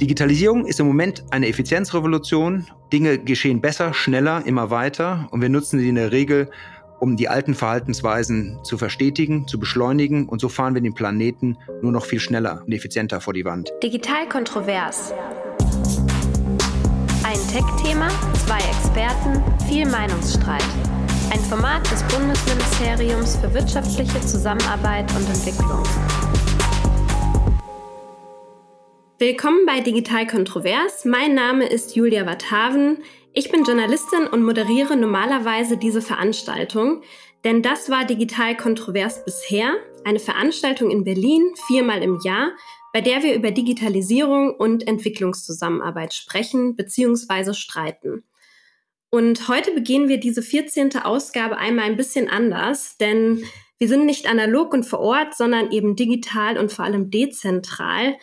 Digitalisierung ist im Moment eine Effizienzrevolution. Dinge geschehen besser, schneller, immer weiter und wir nutzen sie in der Regel, um die alten Verhaltensweisen zu verstetigen, zu beschleunigen und so fahren wir den Planeten nur noch viel schneller und effizienter vor die Wand. Digital kontrovers. Ein Tech-Thema, zwei Experten, viel Meinungsstreit. Ein Format des Bundesministeriums für wirtschaftliche Zusammenarbeit und Entwicklung. Willkommen bei Digital Kontrovers. Mein Name ist Julia Wathaven. Ich bin Journalistin und moderiere normalerweise diese Veranstaltung, denn das war Digital Kontrovers bisher, eine Veranstaltung in Berlin viermal im Jahr, bei der wir über Digitalisierung und Entwicklungszusammenarbeit sprechen bzw. streiten. Und heute beginnen wir diese 14. Ausgabe einmal ein bisschen anders, denn wir sind nicht analog und vor Ort, sondern eben digital und vor allem dezentral.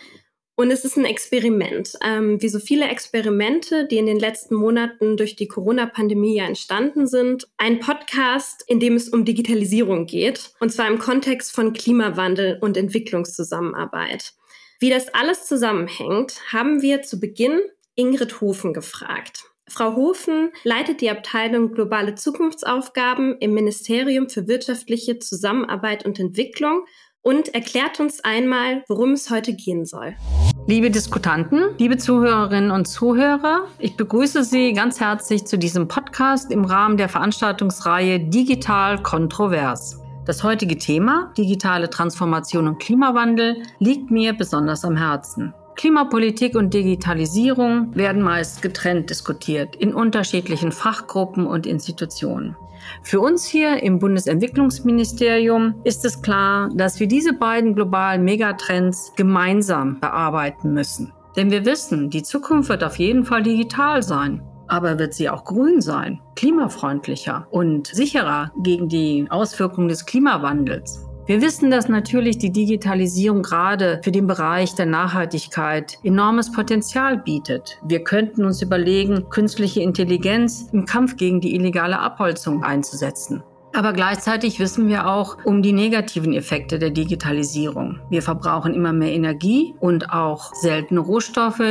Und es ist ein Experiment. Ähm, wie so viele Experimente, die in den letzten Monaten durch die Corona-Pandemie ja entstanden sind. Ein Podcast, in dem es um Digitalisierung geht. Und zwar im Kontext von Klimawandel und Entwicklungszusammenarbeit. Wie das alles zusammenhängt, haben wir zu Beginn Ingrid Hofen gefragt. Frau Hofen leitet die Abteilung Globale Zukunftsaufgaben im Ministerium für wirtschaftliche Zusammenarbeit und Entwicklung und erklärt uns einmal, worum es heute gehen soll. Liebe Diskutanten, liebe Zuhörerinnen und Zuhörer, ich begrüße Sie ganz herzlich zu diesem Podcast im Rahmen der Veranstaltungsreihe Digital Kontrovers. Das heutige Thema, digitale Transformation und Klimawandel, liegt mir besonders am Herzen. Klimapolitik und Digitalisierung werden meist getrennt diskutiert in unterschiedlichen Fachgruppen und Institutionen. Für uns hier im Bundesentwicklungsministerium ist es klar, dass wir diese beiden globalen Megatrends gemeinsam bearbeiten müssen. Denn wir wissen, die Zukunft wird auf jeden Fall digital sein. Aber wird sie auch grün sein, klimafreundlicher und sicherer gegen die Auswirkungen des Klimawandels? Wir wissen, dass natürlich die Digitalisierung gerade für den Bereich der Nachhaltigkeit enormes Potenzial bietet. Wir könnten uns überlegen, künstliche Intelligenz im Kampf gegen die illegale Abholzung einzusetzen. Aber gleichzeitig wissen wir auch um die negativen Effekte der Digitalisierung. Wir verbrauchen immer mehr Energie und auch seltene Rohstoffe,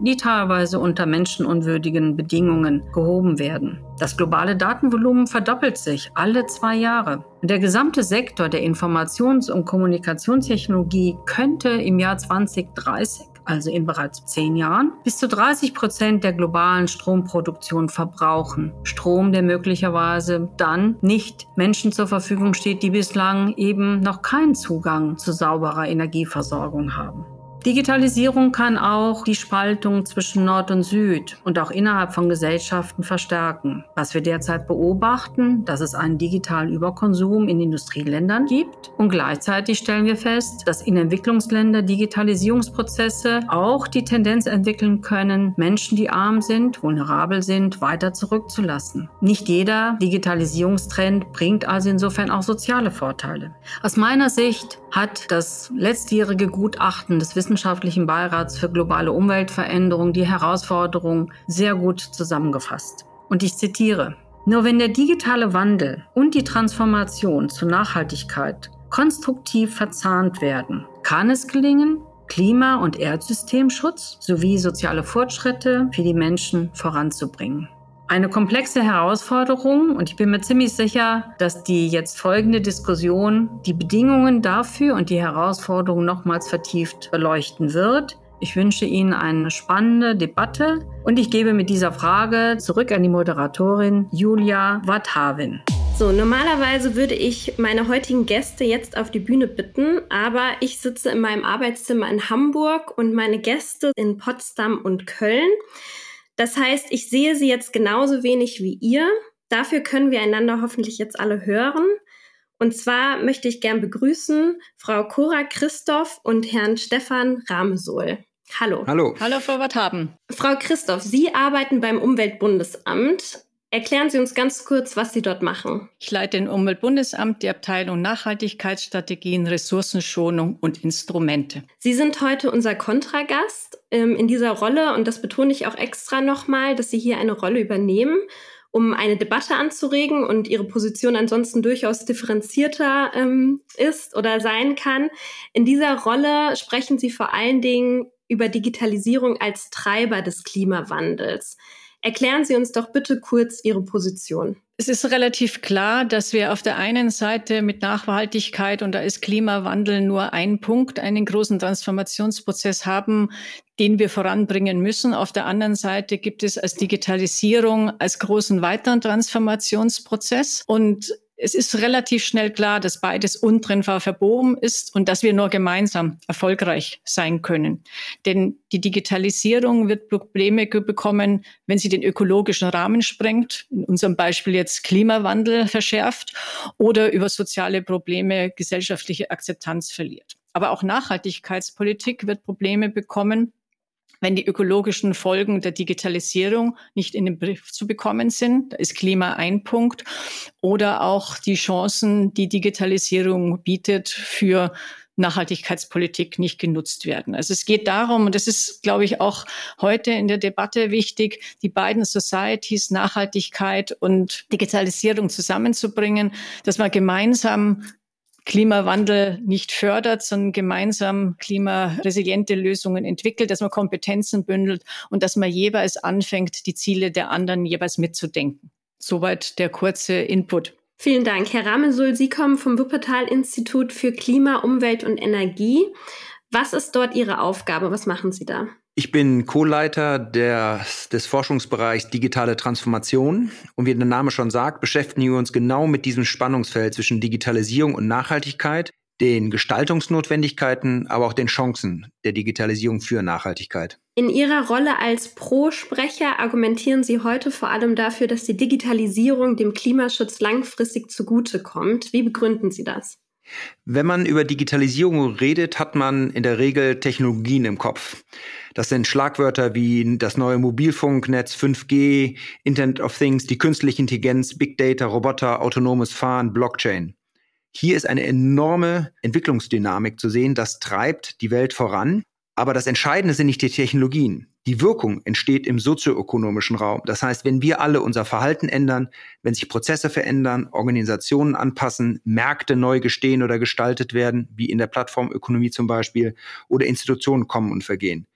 die teilweise unter menschenunwürdigen Bedingungen gehoben werden. Das globale Datenvolumen verdoppelt sich alle zwei Jahre. Der gesamte Sektor der Informations- und Kommunikationstechnologie könnte im Jahr 2030 also in bereits zehn Jahren, bis zu 30 Prozent der globalen Stromproduktion verbrauchen. Strom, der möglicherweise dann nicht Menschen zur Verfügung steht, die bislang eben noch keinen Zugang zu sauberer Energieversorgung haben. Digitalisierung kann auch die Spaltung zwischen Nord und Süd und auch innerhalb von Gesellschaften verstärken. Was wir derzeit beobachten, dass es einen digitalen Überkonsum in Industrieländern gibt und gleichzeitig stellen wir fest, dass in Entwicklungsländern Digitalisierungsprozesse auch die Tendenz entwickeln können, Menschen, die arm sind, vulnerabel sind, weiter zurückzulassen. Nicht jeder Digitalisierungstrend bringt also insofern auch soziale Vorteile. Aus meiner Sicht hat das letztjährige Gutachten des Wissenschaftlichen Beirats für globale Umweltveränderung die Herausforderungen sehr gut zusammengefasst. Und ich zitiere, nur wenn der digitale Wandel und die Transformation zur Nachhaltigkeit konstruktiv verzahnt werden, kann es gelingen, Klima- und Erdsystemschutz sowie soziale Fortschritte für die Menschen voranzubringen eine komplexe Herausforderung und ich bin mir ziemlich sicher, dass die jetzt folgende Diskussion die Bedingungen dafür und die Herausforderungen nochmals vertieft beleuchten wird. Ich wünsche Ihnen eine spannende Debatte und ich gebe mit dieser Frage zurück an die Moderatorin Julia Wathavin. So, normalerweise würde ich meine heutigen Gäste jetzt auf die Bühne bitten, aber ich sitze in meinem Arbeitszimmer in Hamburg und meine Gäste in Potsdam und Köln. Das heißt, ich sehe sie jetzt genauso wenig wie ihr. Dafür können wir einander hoffentlich jetzt alle hören. Und zwar möchte ich gern begrüßen Frau Cora Christoph und Herrn Stefan Ramesol. Hallo. Hallo. Hallo, Frau Wathaben. Frau Christoph, Sie arbeiten beim Umweltbundesamt. Erklären Sie uns ganz kurz, was Sie dort machen. Ich leite im Umweltbundesamt die Abteilung Nachhaltigkeitsstrategien, Ressourcenschonung und Instrumente. Sie sind heute unser Kontragast ähm, in dieser Rolle und das betone ich auch extra nochmal, dass Sie hier eine Rolle übernehmen, um eine Debatte anzuregen und Ihre Position ansonsten durchaus differenzierter ähm, ist oder sein kann. In dieser Rolle sprechen Sie vor allen Dingen über Digitalisierung als Treiber des Klimawandels. Erklären Sie uns doch bitte kurz Ihre Position. Es ist relativ klar, dass wir auf der einen Seite mit Nachhaltigkeit, und da ist Klimawandel nur ein Punkt, einen großen Transformationsprozess haben, den wir voranbringen müssen. Auf der anderen Seite gibt es als Digitalisierung als großen weiteren Transformationsprozess. Und es ist relativ schnell klar, dass beides untrennbar verbogen ist und dass wir nur gemeinsam erfolgreich sein können. Denn die Digitalisierung wird Probleme bekommen, wenn sie den ökologischen Rahmen sprengt, in unserem Beispiel jetzt Klimawandel verschärft oder über soziale Probleme gesellschaftliche Akzeptanz verliert. Aber auch Nachhaltigkeitspolitik wird Probleme bekommen, wenn die ökologischen Folgen der Digitalisierung nicht in den Brief zu bekommen sind. Da ist Klima ein Punkt. Oder auch die Chancen, die Digitalisierung bietet für Nachhaltigkeitspolitik nicht genutzt werden. Also es geht darum, und das ist, glaube ich, auch heute in der Debatte wichtig, die beiden Societies, Nachhaltigkeit und Digitalisierung zusammenzubringen, dass man gemeinsam Klimawandel nicht fördert, sondern gemeinsam klimaresiliente Lösungen entwickelt, dass man Kompetenzen bündelt und dass man jeweils anfängt, die Ziele der anderen jeweils mitzudenken. Soweit der kurze Input. Vielen Dank. Herr Ramesul, Sie kommen vom Wuppertal-Institut für Klima, Umwelt und Energie. Was ist dort Ihre Aufgabe? Was machen Sie da? Ich bin Co-Leiter des Forschungsbereichs Digitale Transformation und wie der Name schon sagt, beschäftigen wir uns genau mit diesem Spannungsfeld zwischen Digitalisierung und Nachhaltigkeit, den Gestaltungsnotwendigkeiten, aber auch den Chancen der Digitalisierung für Nachhaltigkeit. In Ihrer Rolle als Pro-Sprecher argumentieren Sie heute vor allem dafür, dass die Digitalisierung dem Klimaschutz langfristig zugutekommt. Wie begründen Sie das? Wenn man über Digitalisierung redet, hat man in der Regel Technologien im Kopf. Das sind Schlagwörter wie das neue Mobilfunknetz, 5G, Internet of Things, die künstliche Intelligenz, Big Data, Roboter, autonomes Fahren, Blockchain. Hier ist eine enorme Entwicklungsdynamik zu sehen, das treibt die Welt voran. Aber das Entscheidende sind nicht die Technologien. Die Wirkung entsteht im sozioökonomischen Raum. Das heißt, wenn wir alle unser Verhalten ändern, wenn sich Prozesse verändern, Organisationen anpassen, Märkte neu gestehen oder gestaltet werden, wie in der Plattformökonomie zum Beispiel, oder Institutionen kommen und vergehen.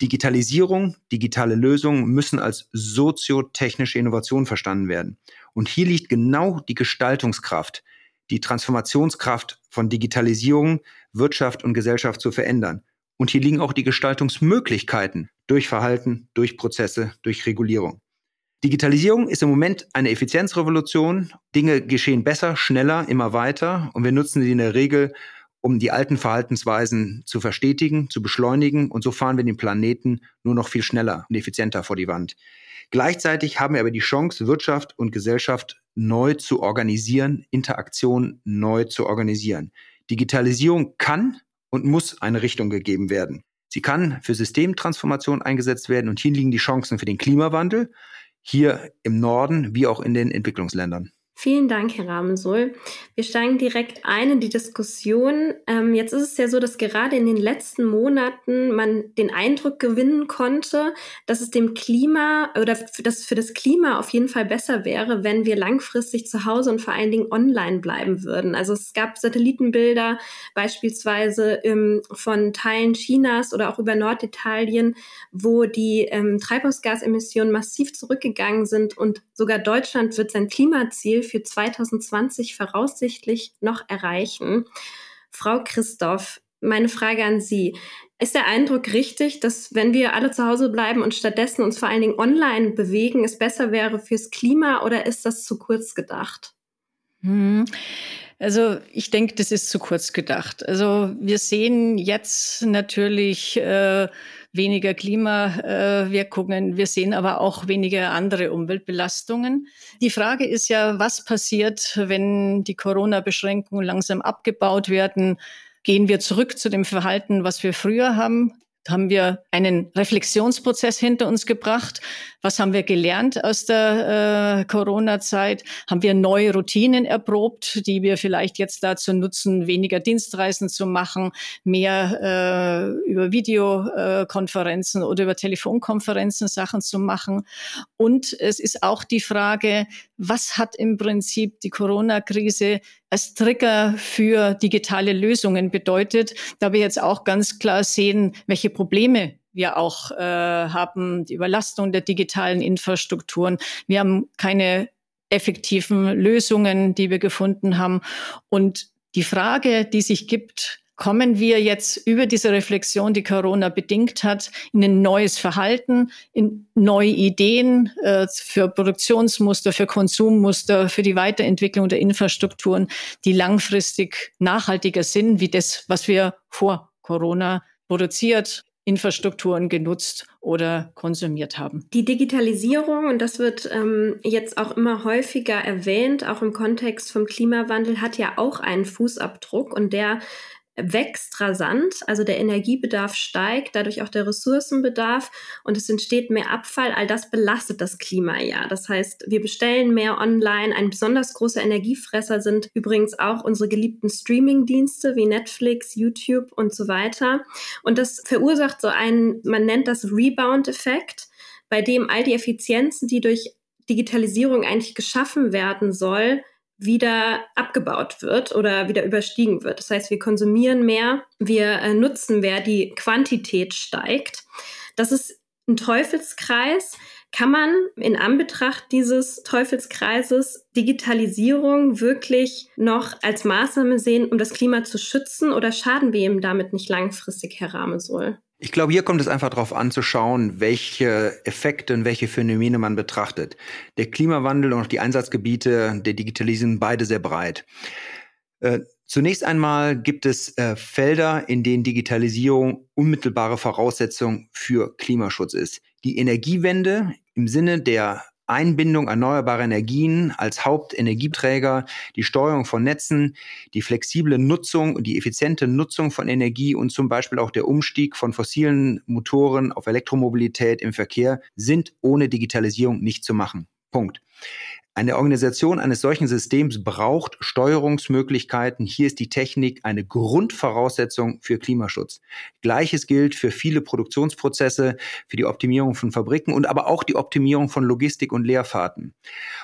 Digitalisierung, digitale Lösungen müssen als soziotechnische Innovation verstanden werden. Und hier liegt genau die Gestaltungskraft, die Transformationskraft von Digitalisierung, Wirtschaft und Gesellschaft zu verändern. Und hier liegen auch die Gestaltungsmöglichkeiten durch Verhalten, durch Prozesse, durch Regulierung. Digitalisierung ist im Moment eine Effizienzrevolution. Dinge geschehen besser, schneller, immer weiter und wir nutzen sie in der Regel, um die alten Verhaltensweisen zu verstetigen, zu beschleunigen und so fahren wir den Planeten nur noch viel schneller und effizienter vor die Wand. Gleichzeitig haben wir aber die Chance, Wirtschaft und Gesellschaft neu zu organisieren, Interaktion neu zu organisieren. Digitalisierung kann und muss eine Richtung gegeben werden. Sie kann für Systemtransformation eingesetzt werden und hier liegen die Chancen für den Klimawandel, hier im Norden wie auch in den Entwicklungsländern. Vielen Dank, Herr Ramesul. Wir steigen direkt ein in die Diskussion. Ähm, jetzt ist es ja so, dass gerade in den letzten Monaten man den Eindruck gewinnen konnte, dass es dem Klima oder dass für das Klima auf jeden Fall besser wäre, wenn wir langfristig zu Hause und vor allen Dingen online bleiben würden. Also es gab Satellitenbilder beispielsweise ähm, von Teilen Chinas oder auch über Norditalien, wo die ähm, Treibhausgasemissionen massiv zurückgegangen sind und sogar Deutschland wird sein Klimaziel für 2020 voraussichtlich noch erreichen. Frau Christoph, meine Frage an Sie. Ist der Eindruck richtig, dass wenn wir alle zu Hause bleiben und stattdessen uns vor allen Dingen online bewegen, es besser wäre fürs Klima oder ist das zu kurz gedacht? Hm. Also ich denke, das ist zu kurz gedacht. Also wir sehen jetzt natürlich äh, weniger Klimawirkungen. Wir sehen aber auch weniger andere Umweltbelastungen. Die Frage ist ja, was passiert, wenn die Corona-Beschränkungen langsam abgebaut werden? Gehen wir zurück zu dem Verhalten, was wir früher haben? Haben wir einen Reflexionsprozess hinter uns gebracht. Was haben wir gelernt aus der äh, Corona-Zeit? Haben wir neue Routinen erprobt, die wir vielleicht jetzt dazu nutzen, weniger Dienstreisen zu machen, mehr äh, über Videokonferenzen oder über Telefonkonferenzen Sachen zu machen? Und es ist auch die Frage, was hat im Prinzip die Corona-Krise als Trigger für digitale Lösungen bedeutet, da wir jetzt auch ganz klar sehen, welche Probleme wir auch äh, haben, die Überlastung der digitalen Infrastrukturen. Wir haben keine effektiven Lösungen, die wir gefunden haben. Und die Frage, die sich gibt, kommen wir jetzt über diese Reflexion, die Corona bedingt hat, in ein neues Verhalten, in neue Ideen äh, für Produktionsmuster, für Konsummuster, für die Weiterentwicklung der Infrastrukturen, die langfristig nachhaltiger sind, wie das, was wir vor Corona produziert, Infrastrukturen genutzt oder konsumiert haben. Die Digitalisierung, und das wird ähm, jetzt auch immer häufiger erwähnt, auch im Kontext vom Klimawandel, hat ja auch einen Fußabdruck und der wächst rasant, also der Energiebedarf steigt, dadurch auch der Ressourcenbedarf und es entsteht mehr Abfall. All das belastet das Klima ja. Das heißt, wir bestellen mehr online. Ein besonders großer Energiefresser sind übrigens auch unsere geliebten Streaming-Dienste wie Netflix, YouTube und so weiter. Und das verursacht so einen, man nennt das Rebound-Effekt, bei dem all die Effizienzen, die durch Digitalisierung eigentlich geschaffen werden soll, wieder abgebaut wird oder wieder überstiegen wird. Das heißt, wir konsumieren mehr, wir äh, nutzen mehr, die Quantität steigt. Das ist ein Teufelskreis. Kann man in Anbetracht dieses Teufelskreises Digitalisierung wirklich noch als Maßnahme sehen, um das Klima zu schützen oder schaden wir ihm damit nicht langfristig, Herr Rahmesohl? Ich glaube, hier kommt es einfach darauf an zu schauen, welche Effekte und welche Phänomene man betrachtet. Der Klimawandel und auch die Einsatzgebiete der Digitalisierung beide sehr breit. Äh, zunächst einmal gibt es äh, Felder, in denen Digitalisierung unmittelbare Voraussetzung für Klimaschutz ist. Die Energiewende im Sinne der Einbindung erneuerbarer Energien als Hauptenergieträger, die Steuerung von Netzen, die flexible Nutzung und die effiziente Nutzung von Energie und zum Beispiel auch der Umstieg von fossilen Motoren auf Elektromobilität im Verkehr sind ohne Digitalisierung nicht zu machen. Punkt. Eine Organisation eines solchen Systems braucht Steuerungsmöglichkeiten. Hier ist die Technik eine Grundvoraussetzung für Klimaschutz. Gleiches gilt für viele Produktionsprozesse, für die Optimierung von Fabriken und aber auch die Optimierung von Logistik und Leerfahrten.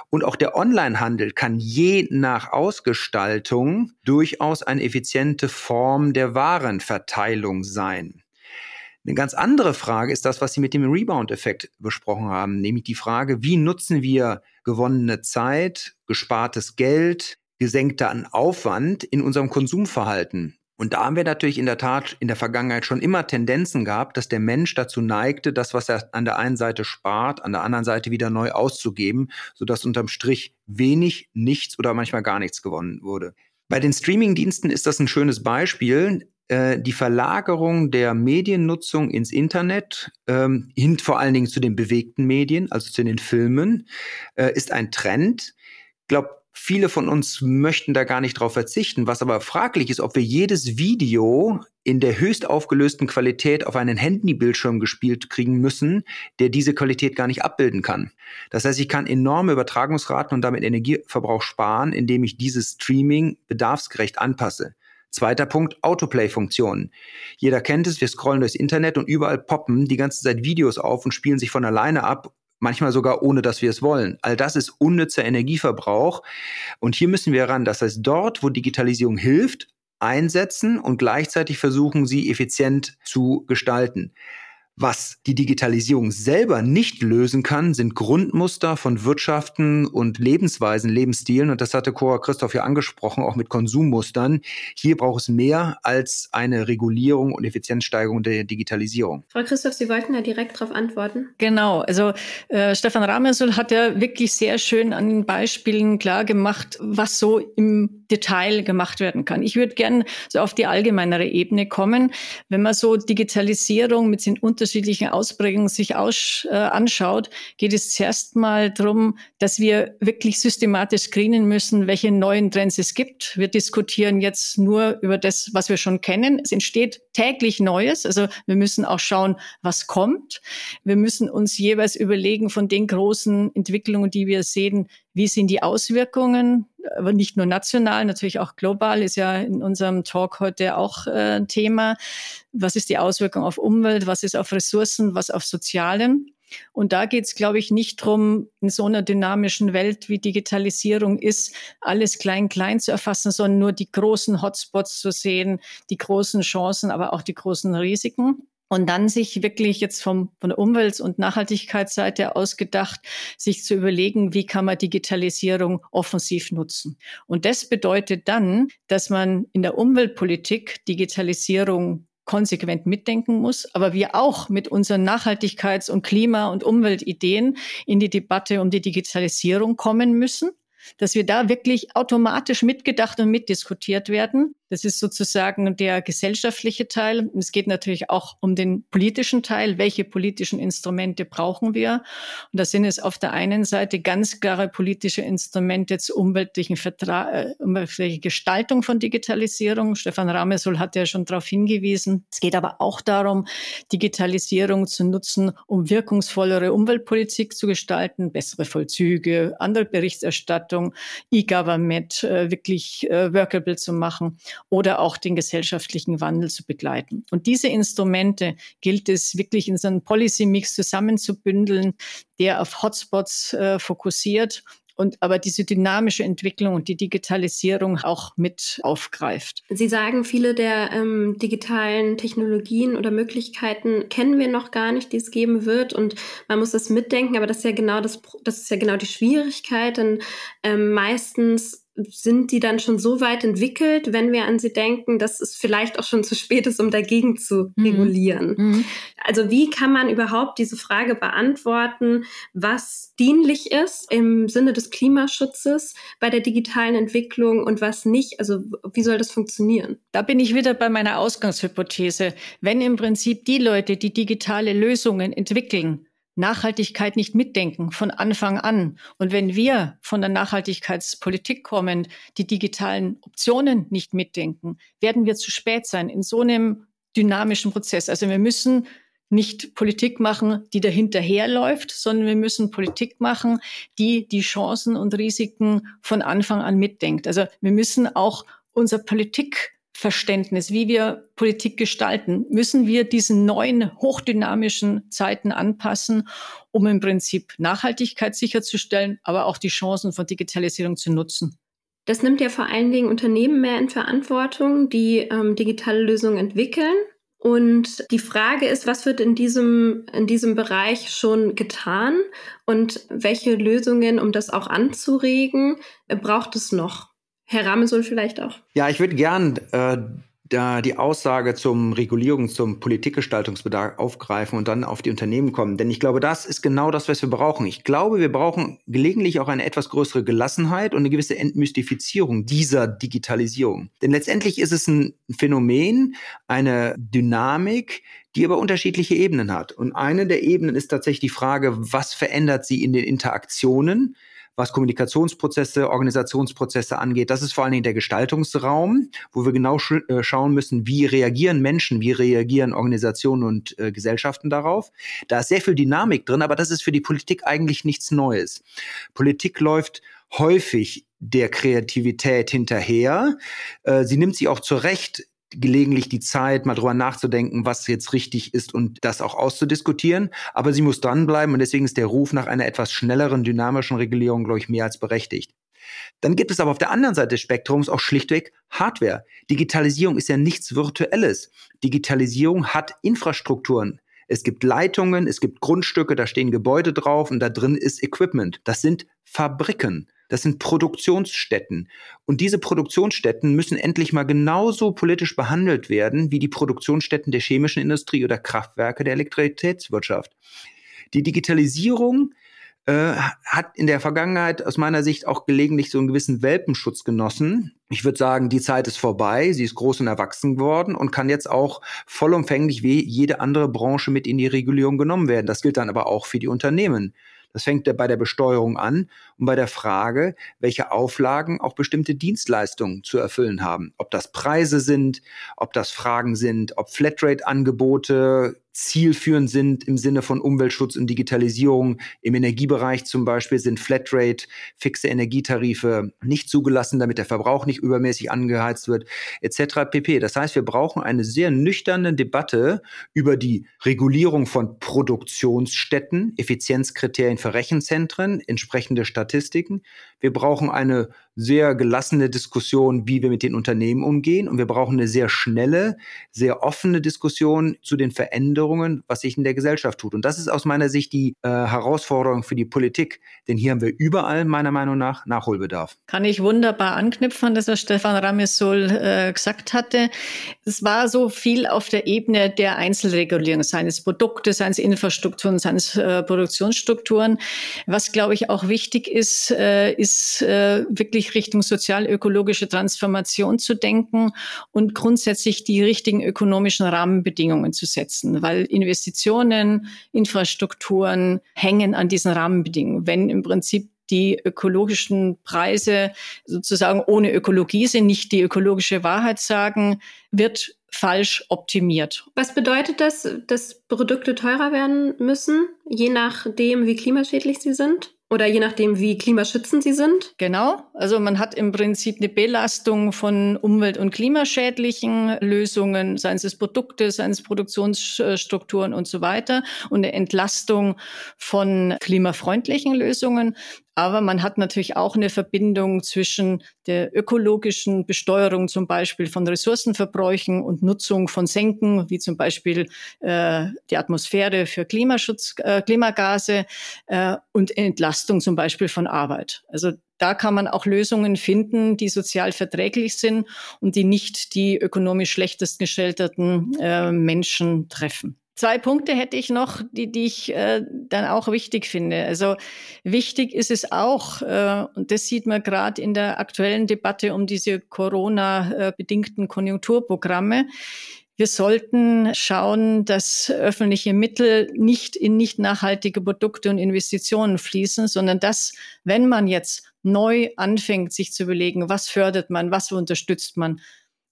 Und auch der Onlinehandel kann je nach Ausgestaltung durchaus eine effiziente Form der Warenverteilung sein. Eine ganz andere Frage ist das, was Sie mit dem Rebound-Effekt besprochen haben, nämlich die Frage, wie nutzen wir gewonnene Zeit, gespartes Geld, gesenkter Aufwand in unserem Konsumverhalten. Und da haben wir natürlich in der Tat in der Vergangenheit schon immer Tendenzen gehabt, dass der Mensch dazu neigte, das, was er an der einen Seite spart, an der anderen Seite wieder neu auszugeben, sodass unterm Strich wenig, nichts oder manchmal gar nichts gewonnen wurde. Bei den Streamingdiensten ist das ein schönes Beispiel. Äh, die Verlagerung der Mediennutzung ins Internet ähm, hin vor allen Dingen zu den bewegten Medien, also zu den Filmen, äh, ist ein Trend. Ich glaube, viele von uns möchten da gar nicht drauf verzichten. Was aber fraglich ist, ob wir jedes Video in der höchst aufgelösten Qualität auf einen Handybildschirm gespielt kriegen müssen, der diese Qualität gar nicht abbilden kann. Das heißt, ich kann enorme Übertragungsraten und damit Energieverbrauch sparen, indem ich dieses Streaming bedarfsgerecht anpasse. Zweiter Punkt, Autoplay-Funktionen. Jeder kennt es, wir scrollen durchs Internet und überall poppen die ganze Zeit Videos auf und spielen sich von alleine ab, manchmal sogar ohne, dass wir es wollen. All das ist unnützer Energieverbrauch. Und hier müssen wir ran. Das heißt, dort, wo Digitalisierung hilft, einsetzen und gleichzeitig versuchen, sie effizient zu gestalten. Was die Digitalisierung selber nicht lösen kann, sind Grundmuster von Wirtschaften und Lebensweisen, Lebensstilen. Und das hatte Cora Christoph ja angesprochen, auch mit Konsummustern. Hier braucht es mehr als eine Regulierung und Effizienzsteigerung der Digitalisierung. Frau Christoph, Sie wollten da direkt darauf antworten. Genau. Also äh, Stefan Ramersel hat ja wirklich sehr schön an den Beispielen klar gemacht, was so im Detail gemacht werden kann. Ich würde gerne so auf die allgemeinere Ebene kommen. Wenn man so Digitalisierung mit den unterschiedlichen Ausprägungen sich aus, äh, anschaut, geht es zuerst mal darum, dass wir wirklich systematisch screenen müssen, welche neuen Trends es gibt. Wir diskutieren jetzt nur über das, was wir schon kennen. Es entsteht täglich Neues. Also wir müssen auch schauen, was kommt. Wir müssen uns jeweils überlegen von den großen Entwicklungen, die wir sehen, wie sind die Auswirkungen, aber nicht nur national, natürlich auch global, ist ja in unserem Talk heute auch äh, Thema. Was ist die Auswirkung auf Umwelt, was ist auf Ressourcen, was auf Sozialen? Und da geht es, glaube ich, nicht darum, in so einer dynamischen Welt wie Digitalisierung ist, alles klein, klein zu erfassen, sondern nur die großen Hotspots zu sehen, die großen Chancen, aber auch die großen Risiken. Und dann sich wirklich jetzt vom, von der Umwelt- und Nachhaltigkeitsseite ausgedacht, sich zu überlegen, wie kann man Digitalisierung offensiv nutzen. Und das bedeutet dann, dass man in der Umweltpolitik Digitalisierung konsequent mitdenken muss, aber wir auch mit unseren Nachhaltigkeits- und Klima- und Umweltideen in die Debatte um die Digitalisierung kommen müssen dass wir da wirklich automatisch mitgedacht und mitdiskutiert werden. Das ist sozusagen der gesellschaftliche Teil. Es geht natürlich auch um den politischen Teil. Welche politischen Instrumente brauchen wir? Und da sind es auf der einen Seite ganz klare politische Instrumente zur umweltlichen, Vertra äh, Gestaltung von Digitalisierung. Stefan Ramesul hat ja schon darauf hingewiesen. Es geht aber auch darum, Digitalisierung zu nutzen, um wirkungsvollere Umweltpolitik zu gestalten, bessere Vollzüge, andere Berichterstattung, E-Government äh, wirklich äh, workable zu machen oder auch den gesellschaftlichen Wandel zu begleiten. Und diese Instrumente gilt es wirklich in so einen Policy-Mix zusammenzubündeln, der auf Hotspots äh, fokussiert und aber diese dynamische Entwicklung und die Digitalisierung auch mit aufgreift. Sie sagen, viele der ähm, digitalen Technologien oder Möglichkeiten kennen wir noch gar nicht, die es geben wird und man muss das mitdenken, aber das ist ja genau das, das ist ja genau die Schwierigkeit, denn ähm, meistens sind die dann schon so weit entwickelt, wenn wir an sie denken, dass es vielleicht auch schon zu spät ist, um dagegen zu mhm. regulieren. Mhm. Also wie kann man überhaupt diese Frage beantworten, was dienlich ist im Sinne des Klimaschutzes bei der digitalen Entwicklung und was nicht? Also wie soll das funktionieren? Da bin ich wieder bei meiner Ausgangshypothese. Wenn im Prinzip die Leute, die digitale Lösungen entwickeln, Nachhaltigkeit nicht mitdenken von Anfang an. Und wenn wir von der Nachhaltigkeitspolitik kommen, die digitalen Optionen nicht mitdenken, werden wir zu spät sein in so einem dynamischen Prozess. Also wir müssen nicht Politik machen, die dahinterherläuft, sondern wir müssen Politik machen, die die Chancen und Risiken von Anfang an mitdenkt. Also wir müssen auch unser Politik Verständnis, wie wir Politik gestalten, müssen wir diesen neuen hochdynamischen Zeiten anpassen, um im Prinzip Nachhaltigkeit sicherzustellen, aber auch die Chancen von Digitalisierung zu nutzen. Das nimmt ja vor allen Dingen Unternehmen mehr in Verantwortung, die ähm, digitale Lösungen entwickeln. Und die Frage ist, was wird in diesem, in diesem Bereich schon getan und welche Lösungen, um das auch anzuregen, braucht es noch? Herr Ramesul vielleicht auch. Ja, ich würde gern äh, da die Aussage zum Regulierungs-, zum Politikgestaltungsbedarf aufgreifen und dann auf die Unternehmen kommen. Denn ich glaube, das ist genau das, was wir brauchen. Ich glaube, wir brauchen gelegentlich auch eine etwas größere Gelassenheit und eine gewisse Entmystifizierung dieser Digitalisierung. Denn letztendlich ist es ein Phänomen, eine Dynamik, die aber unterschiedliche Ebenen hat. Und eine der Ebenen ist tatsächlich die Frage, was verändert sie in den Interaktionen? Was Kommunikationsprozesse, Organisationsprozesse angeht. Das ist vor allen Dingen der Gestaltungsraum, wo wir genau sch äh, schauen müssen, wie reagieren Menschen, wie reagieren Organisationen und äh, Gesellschaften darauf. Da ist sehr viel Dynamik drin, aber das ist für die Politik eigentlich nichts Neues. Politik läuft häufig der Kreativität hinterher. Äh, sie nimmt sie auch zurecht gelegentlich die Zeit, mal drüber nachzudenken, was jetzt richtig ist und das auch auszudiskutieren. Aber sie muss dranbleiben und deswegen ist der Ruf nach einer etwas schnelleren, dynamischen Regulierung, glaube ich, mehr als berechtigt. Dann gibt es aber auf der anderen Seite des Spektrums auch schlichtweg Hardware. Digitalisierung ist ja nichts Virtuelles. Digitalisierung hat Infrastrukturen. Es gibt Leitungen, es gibt Grundstücke, da stehen Gebäude drauf und da drin ist Equipment. Das sind Fabriken. Das sind Produktionsstätten. Und diese Produktionsstätten müssen endlich mal genauso politisch behandelt werden wie die Produktionsstätten der chemischen Industrie oder Kraftwerke der Elektrizitätswirtschaft. Die Digitalisierung äh, hat in der Vergangenheit aus meiner Sicht auch gelegentlich so einen gewissen Welpenschutz genossen. Ich würde sagen, die Zeit ist vorbei, sie ist groß und erwachsen geworden und kann jetzt auch vollumfänglich wie jede andere Branche mit in die Regulierung genommen werden. Das gilt dann aber auch für die Unternehmen. Das fängt bei der Besteuerung an und bei der Frage, welche Auflagen auch bestimmte Dienstleistungen zu erfüllen haben. Ob das Preise sind, ob das Fragen sind, ob Flatrate-Angebote zielführend sind im Sinne von Umweltschutz und Digitalisierung. Im Energiebereich zum Beispiel sind Flatrate, fixe Energietarife nicht zugelassen, damit der Verbrauch nicht übermäßig angeheizt wird, etc. pp. Das heißt, wir brauchen eine sehr nüchterne Debatte über die Regulierung von Produktionsstätten, Effizienzkriterien für Rechenzentren, entsprechende Statistiken. Wir brauchen eine sehr gelassene Diskussion, wie wir mit den Unternehmen umgehen. Und wir brauchen eine sehr schnelle, sehr offene Diskussion zu den Veränderungen, was sich in der Gesellschaft tut. Und das ist aus meiner Sicht die äh, Herausforderung für die Politik. Denn hier haben wir überall, meiner Meinung nach, Nachholbedarf. Kann ich wunderbar anknüpfen, dass Herr Stefan Ramesol äh, gesagt hatte. Es war so viel auf der Ebene der Einzelregulierung seines Produktes, seines Infrastrukturen, seines äh, Produktionsstrukturen. Was, glaube ich, auch wichtig ist, äh, ist äh, wirklich wirklich Richtung sozial-ökologische Transformation zu denken und grundsätzlich die richtigen ökonomischen Rahmenbedingungen zu setzen, weil Investitionen, Infrastrukturen hängen an diesen Rahmenbedingungen. Wenn im Prinzip die ökologischen Preise sozusagen ohne Ökologie sind, nicht die ökologische Wahrheit sagen, wird falsch optimiert. Was bedeutet das, dass Produkte teurer werden müssen, je nachdem, wie klimaschädlich sie sind? Oder je nachdem, wie klimaschützend sie sind? Genau. Also man hat im Prinzip eine Belastung von umwelt- und klimaschädlichen Lösungen, seien es Produkte, seien es Produktionsstrukturen und so weiter, und eine Entlastung von klimafreundlichen Lösungen. Aber man hat natürlich auch eine Verbindung zwischen der ökologischen Besteuerung zum Beispiel von Ressourcenverbräuchen und Nutzung von Senken, wie zum Beispiel äh, die Atmosphäre für Klimaschutz, äh, Klimagase äh, und Entlastung zum Beispiel von Arbeit. Also da kann man auch Lösungen finden, die sozial verträglich sind und die nicht die ökonomisch schlechtest gestellten äh, Menschen treffen. Zwei Punkte hätte ich noch, die, die ich äh, dann auch wichtig finde. Also wichtig ist es auch, äh, und das sieht man gerade in der aktuellen Debatte um diese Corona-bedingten Konjunkturprogramme. Wir sollten schauen, dass öffentliche Mittel nicht in nicht nachhaltige Produkte und Investitionen fließen, sondern dass, wenn man jetzt neu anfängt, sich zu überlegen, was fördert man, was unterstützt man,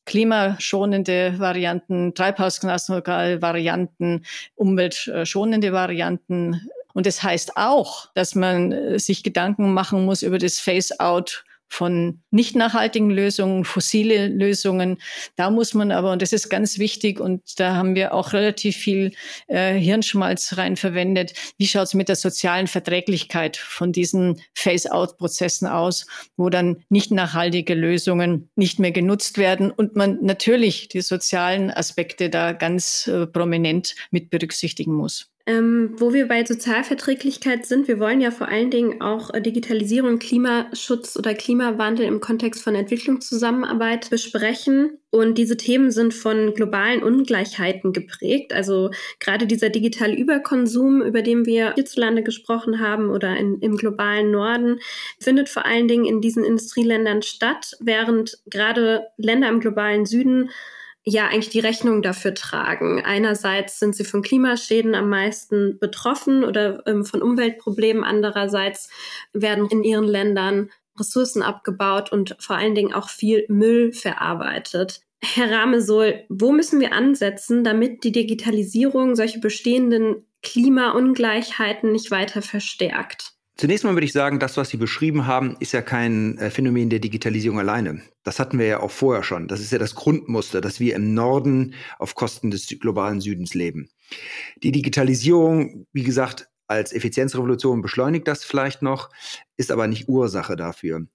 klimaschonende Varianten, treibhausgasneutral Varianten, umweltschonende Varianten. Und das heißt auch, dass man sich Gedanken machen muss über das Phase-out von nicht nachhaltigen Lösungen, fossile Lösungen. Da muss man aber, und das ist ganz wichtig, und da haben wir auch relativ viel äh, Hirnschmalz rein verwendet, wie schaut es mit der sozialen Verträglichkeit von diesen Phase-out-Prozessen aus, wo dann nicht nachhaltige Lösungen nicht mehr genutzt werden und man natürlich die sozialen Aspekte da ganz äh, prominent mit berücksichtigen muss. Ähm, wo wir bei Sozialverträglichkeit sind, wir wollen ja vor allen Dingen auch äh, Digitalisierung, Klimaschutz oder Klimawandel im Kontext von Entwicklungszusammenarbeit besprechen. Und diese Themen sind von globalen Ungleichheiten geprägt. Also gerade dieser digitale Überkonsum, über den wir hierzulande gesprochen haben oder in, im globalen Norden, findet vor allen Dingen in diesen Industrieländern statt, während gerade Länder im globalen Süden ja eigentlich die Rechnung dafür tragen. Einerseits sind sie von Klimaschäden am meisten betroffen oder ähm, von Umweltproblemen. Andererseits werden in ihren Ländern Ressourcen abgebaut und vor allen Dingen auch viel Müll verarbeitet. Herr Ramesol, wo müssen wir ansetzen, damit die Digitalisierung solche bestehenden Klimaungleichheiten nicht weiter verstärkt? Zunächst mal würde ich sagen, das, was Sie beschrieben haben, ist ja kein äh, Phänomen der Digitalisierung alleine. Das hatten wir ja auch vorher schon. Das ist ja das Grundmuster, dass wir im Norden auf Kosten des globalen Südens leben. Die Digitalisierung, wie gesagt, als Effizienzrevolution beschleunigt das vielleicht noch, ist aber nicht Ursache dafür.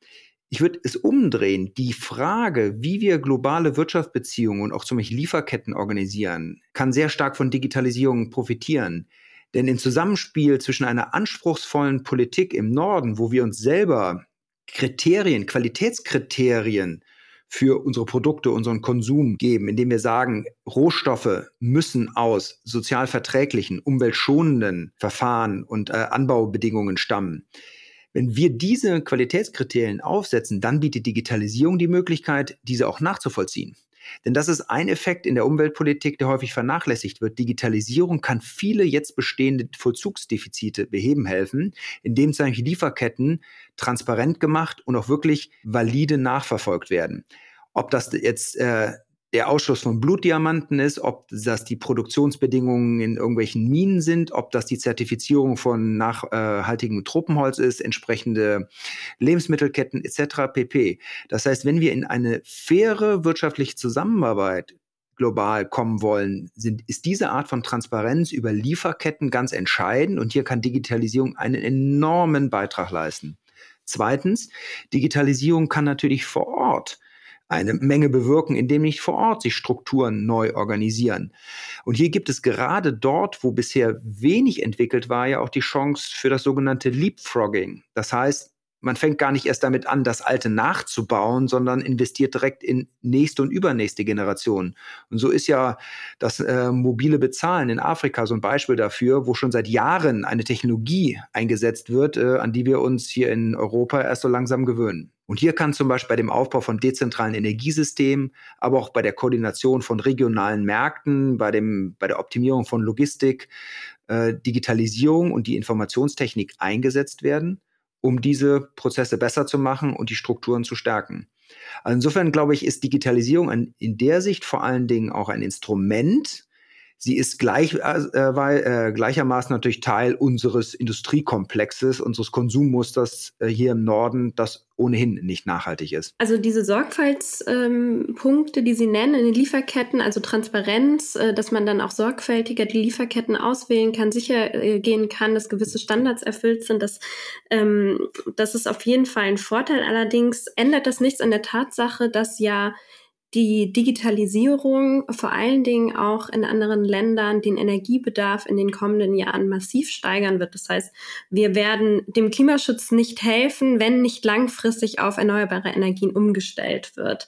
Ich würde es umdrehen. Die Frage, wie wir globale Wirtschaftsbeziehungen und auch zum Beispiel Lieferketten organisieren, kann sehr stark von Digitalisierung profitieren. Denn im Zusammenspiel zwischen einer anspruchsvollen Politik im Norden, wo wir uns selber Kriterien, Qualitätskriterien für unsere Produkte, unseren Konsum geben, indem wir sagen, Rohstoffe müssen aus sozial verträglichen, umweltschonenden Verfahren und äh, Anbaubedingungen stammen. Wenn wir diese Qualitätskriterien aufsetzen, dann bietet Digitalisierung die Möglichkeit, diese auch nachzuvollziehen. Denn das ist ein Effekt in der Umweltpolitik, der häufig vernachlässigt wird. Digitalisierung kann viele jetzt bestehende Vollzugsdefizite beheben helfen, indem zum Beispiel Lieferketten transparent gemacht und auch wirklich valide nachverfolgt werden. Ob das jetzt äh, der Ausschluss von Blutdiamanten ist, ob das die Produktionsbedingungen in irgendwelchen Minen sind, ob das die Zertifizierung von nachhaltigem Tropenholz ist, entsprechende Lebensmittelketten etc. pp. Das heißt, wenn wir in eine faire wirtschaftliche Zusammenarbeit global kommen wollen, sind, ist diese Art von Transparenz über Lieferketten ganz entscheidend und hier kann Digitalisierung einen enormen Beitrag leisten. Zweitens, Digitalisierung kann natürlich vor Ort eine Menge bewirken, indem nicht vor Ort sich Strukturen neu organisieren. Und hier gibt es gerade dort, wo bisher wenig entwickelt war, ja auch die Chance für das sogenannte Leapfrogging. Das heißt, man fängt gar nicht erst damit an, das Alte nachzubauen, sondern investiert direkt in nächste und übernächste Generationen. Und so ist ja das äh, mobile Bezahlen in Afrika so ein Beispiel dafür, wo schon seit Jahren eine Technologie eingesetzt wird, äh, an die wir uns hier in Europa erst so langsam gewöhnen. Und hier kann zum Beispiel bei dem Aufbau von dezentralen Energiesystemen, aber auch bei der Koordination von regionalen Märkten, bei, dem, bei der Optimierung von Logistik, äh, Digitalisierung und die Informationstechnik eingesetzt werden um diese Prozesse besser zu machen und die Strukturen zu stärken. Also insofern glaube ich, ist Digitalisierung in der Sicht vor allen Dingen auch ein Instrument, Sie ist gleich, äh, weil, äh, gleichermaßen natürlich Teil unseres Industriekomplexes, unseres Konsummusters äh, hier im Norden, das ohnehin nicht nachhaltig ist. Also diese Sorgfaltspunkte, ähm, die Sie nennen in den Lieferketten, also Transparenz, äh, dass man dann auch sorgfältiger die Lieferketten auswählen kann, sicher äh, gehen kann, dass gewisse Standards erfüllt sind, das, ähm, das ist auf jeden Fall ein Vorteil. Allerdings ändert das nichts an der Tatsache, dass ja die Digitalisierung vor allen Dingen auch in anderen Ländern den Energiebedarf in den kommenden Jahren massiv steigern wird. Das heißt, wir werden dem Klimaschutz nicht helfen, wenn nicht langfristig auf erneuerbare Energien umgestellt wird.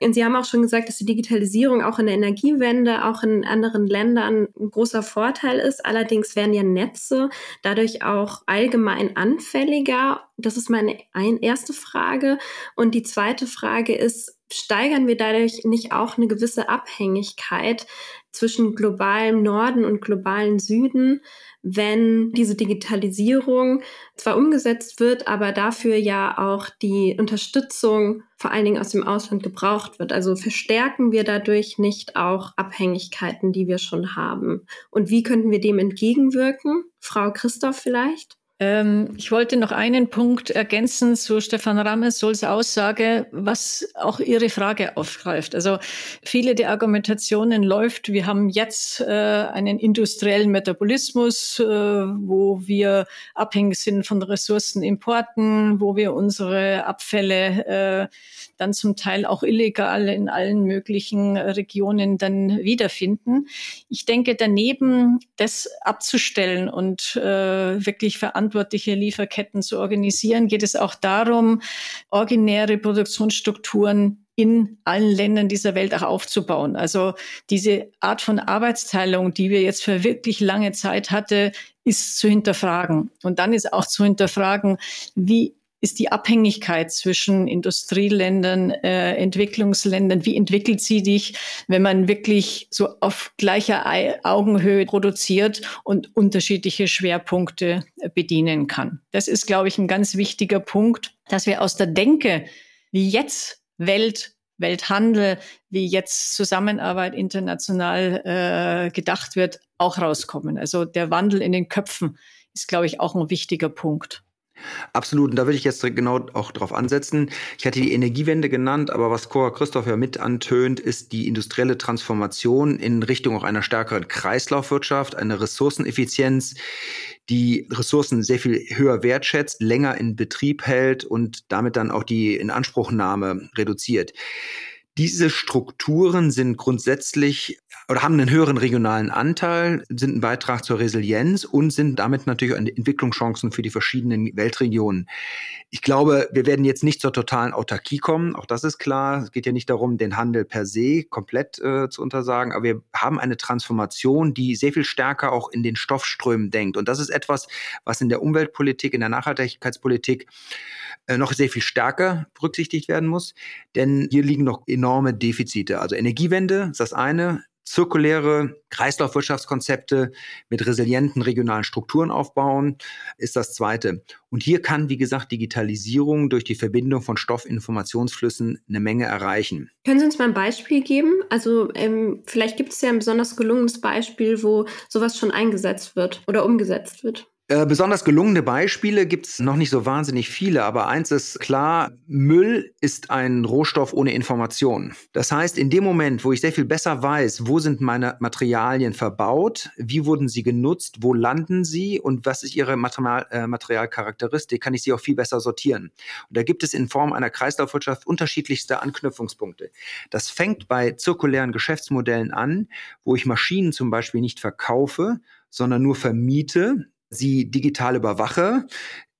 Und Sie haben auch schon gesagt, dass die Digitalisierung auch in der Energiewende, auch in anderen Ländern ein großer Vorteil ist. Allerdings werden ja Netze dadurch auch allgemein anfälliger. Das ist meine ein erste Frage. Und die zweite Frage ist, steigern wir dadurch nicht auch eine gewisse Abhängigkeit zwischen globalem Norden und globalem Süden, wenn diese Digitalisierung zwar umgesetzt wird, aber dafür ja auch die Unterstützung vor allen Dingen aus dem Ausland gebraucht wird. Also verstärken wir dadurch nicht auch Abhängigkeiten, die wir schon haben. Und wie könnten wir dem entgegenwirken? Frau Christoph vielleicht? Ähm, ich wollte noch einen Punkt ergänzen zu Stefan Ramessols Aussage, was auch Ihre Frage aufgreift. Also viele der Argumentationen läuft, wir haben jetzt äh, einen industriellen Metabolismus, äh, wo wir abhängig sind von Ressourcenimporten, wo wir unsere Abfälle äh, dann zum Teil auch illegal in allen möglichen Regionen dann wiederfinden. Ich denke, daneben das abzustellen und äh, wirklich verantwortliche Lieferketten zu organisieren, geht es auch darum, originäre Produktionsstrukturen in allen Ländern dieser Welt auch aufzubauen. Also diese Art von Arbeitsteilung, die wir jetzt für wirklich lange Zeit hatte, ist zu hinterfragen. Und dann ist auch zu hinterfragen, wie ist die Abhängigkeit zwischen Industrieländern, äh, Entwicklungsländern. Wie entwickelt sie dich, wenn man wirklich so auf gleicher Augenhöhe produziert und unterschiedliche Schwerpunkte bedienen kann? Das ist, glaube ich, ein ganz wichtiger Punkt, dass wir aus der Denke, wie jetzt Welt Welthandel, wie jetzt Zusammenarbeit international äh, gedacht wird, auch rauskommen. Also der Wandel in den Köpfen ist, glaube ich, auch ein wichtiger Punkt. Absolut, und da würde ich jetzt genau auch drauf ansetzen. Ich hatte die Energiewende genannt, aber was Cora Christoph ja mit antönt, ist die industrielle Transformation in Richtung auch einer stärkeren Kreislaufwirtschaft, eine Ressourceneffizienz, die Ressourcen sehr viel höher wertschätzt, länger in Betrieb hält und damit dann auch die Inanspruchnahme reduziert. Diese Strukturen sind grundsätzlich oder haben einen höheren regionalen Anteil, sind ein Beitrag zur Resilienz und sind damit natürlich Entwicklungschancen für die verschiedenen Weltregionen. Ich glaube, wir werden jetzt nicht zur totalen Autarkie kommen, auch das ist klar. Es geht ja nicht darum, den Handel per se komplett äh, zu untersagen, aber wir haben eine Transformation, die sehr viel stärker auch in den Stoffströmen denkt. Und das ist etwas, was in der Umweltpolitik, in der Nachhaltigkeitspolitik äh, noch sehr viel stärker berücksichtigt werden muss. Denn hier liegen noch enorme Defizite. Also Energiewende ist das eine. Zirkuläre Kreislaufwirtschaftskonzepte mit resilienten regionalen Strukturen aufbauen, ist das zweite. Und hier kann, wie gesagt, Digitalisierung durch die Verbindung von Stoffinformationsflüssen eine Menge erreichen. Können Sie uns mal ein Beispiel geben? Also ähm, vielleicht gibt es ja ein besonders gelungenes Beispiel, wo sowas schon eingesetzt wird oder umgesetzt wird. Äh, besonders gelungene Beispiele gibt es noch nicht so wahnsinnig viele, aber eins ist klar, Müll ist ein Rohstoff ohne Information. Das heißt, in dem Moment, wo ich sehr viel besser weiß, wo sind meine Materialien verbaut, wie wurden sie genutzt, wo landen sie und was ist ihre Material, äh, Materialcharakteristik, kann ich sie auch viel besser sortieren. Und da gibt es in Form einer Kreislaufwirtschaft unterschiedlichste Anknüpfungspunkte. Das fängt bei zirkulären Geschäftsmodellen an, wo ich Maschinen zum Beispiel nicht verkaufe, sondern nur vermiete sie digital überwache,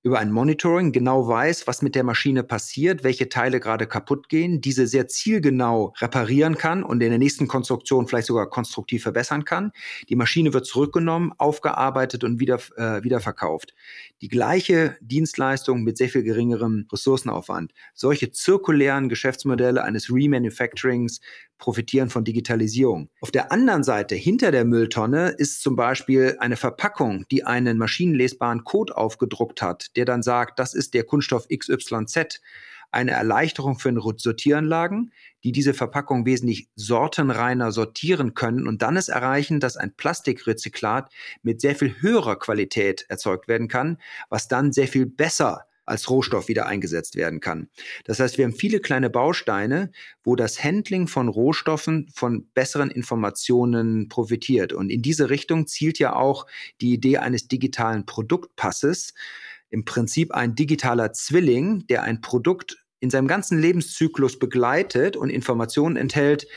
über ein Monitoring genau weiß, was mit der Maschine passiert, welche Teile gerade kaputt gehen, diese sehr zielgenau reparieren kann und in der nächsten Konstruktion vielleicht sogar konstruktiv verbessern kann. Die Maschine wird zurückgenommen, aufgearbeitet und wieder, äh, wieder verkauft. Die gleiche Dienstleistung mit sehr viel geringerem Ressourcenaufwand. Solche zirkulären Geschäftsmodelle eines Remanufacturings profitieren von Digitalisierung. Auf der anderen Seite, hinter der Mülltonne, ist zum Beispiel eine Verpackung, die einen maschinenlesbaren Code aufgedruckt hat, der dann sagt, das ist der Kunststoff XYZ. Eine Erleichterung für Sortieranlagen, die diese Verpackung wesentlich sortenreiner sortieren können und dann es erreichen, dass ein Plastikrezyklat mit sehr viel höherer Qualität erzeugt werden kann, was dann sehr viel besser als Rohstoff wieder eingesetzt werden kann. Das heißt, wir haben viele kleine Bausteine, wo das Handling von Rohstoffen von besseren Informationen profitiert. Und in diese Richtung zielt ja auch die Idee eines digitalen Produktpasses. Im Prinzip ein digitaler Zwilling, der ein Produkt in seinem ganzen Lebenszyklus begleitet und Informationen enthält,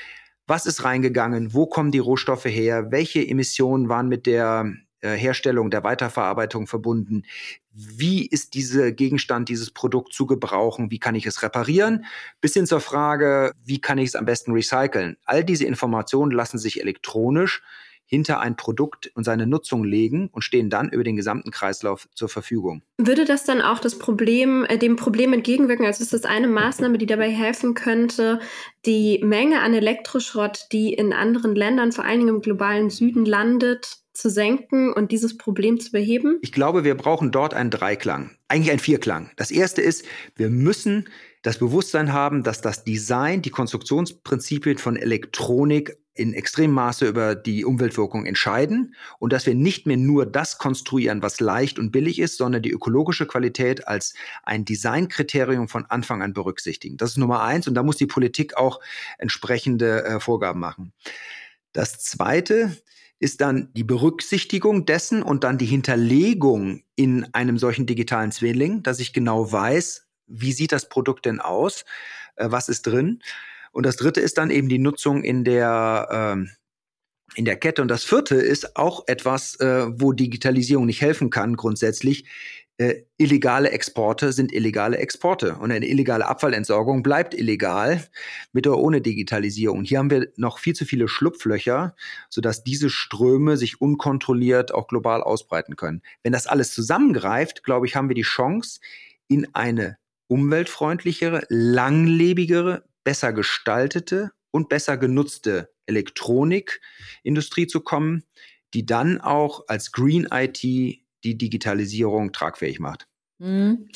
was ist reingegangen, wo kommen die Rohstoffe her, welche Emissionen waren mit der Herstellung, der Weiterverarbeitung verbunden. Wie ist dieser Gegenstand, dieses Produkt zu gebrauchen? Wie kann ich es reparieren? Bis hin zur Frage, wie kann ich es am besten recyceln? All diese Informationen lassen sich elektronisch hinter ein Produkt und seine Nutzung legen und stehen dann über den gesamten Kreislauf zur Verfügung. Würde das dann auch das Problem, äh, dem Problem entgegenwirken? Also ist das eine Maßnahme, die dabei helfen könnte, die Menge an Elektroschrott, die in anderen Ländern, vor allen Dingen im globalen Süden landet, zu senken und dieses Problem zu beheben? Ich glaube, wir brauchen dort einen Dreiklang, eigentlich einen Vierklang. Das erste ist, wir müssen das Bewusstsein haben, dass das Design, die Konstruktionsprinzipien von Elektronik in extremem Maße über die Umweltwirkung entscheiden und dass wir nicht mehr nur das konstruieren, was leicht und billig ist, sondern die ökologische Qualität als ein Designkriterium von Anfang an berücksichtigen. Das ist Nummer eins und da muss die Politik auch entsprechende äh, Vorgaben machen. Das zweite ist dann die Berücksichtigung dessen und dann die Hinterlegung in einem solchen digitalen Zwilling, dass ich genau weiß, wie sieht das Produkt denn aus, äh, was ist drin. Und das dritte ist dann eben die Nutzung in der, ähm, in der Kette. Und das vierte ist auch etwas, äh, wo Digitalisierung nicht helfen kann, grundsätzlich. Äh, illegale Exporte sind illegale Exporte und eine illegale Abfallentsorgung bleibt illegal mit oder ohne Digitalisierung. Hier haben wir noch viel zu viele Schlupflöcher, sodass diese Ströme sich unkontrolliert auch global ausbreiten können. Wenn das alles zusammengreift, glaube ich, haben wir die Chance, in eine umweltfreundlichere, langlebigere, besser gestaltete und besser genutzte Elektronikindustrie zu kommen, die dann auch als Green IT die Digitalisierung tragfähig macht. Mhm.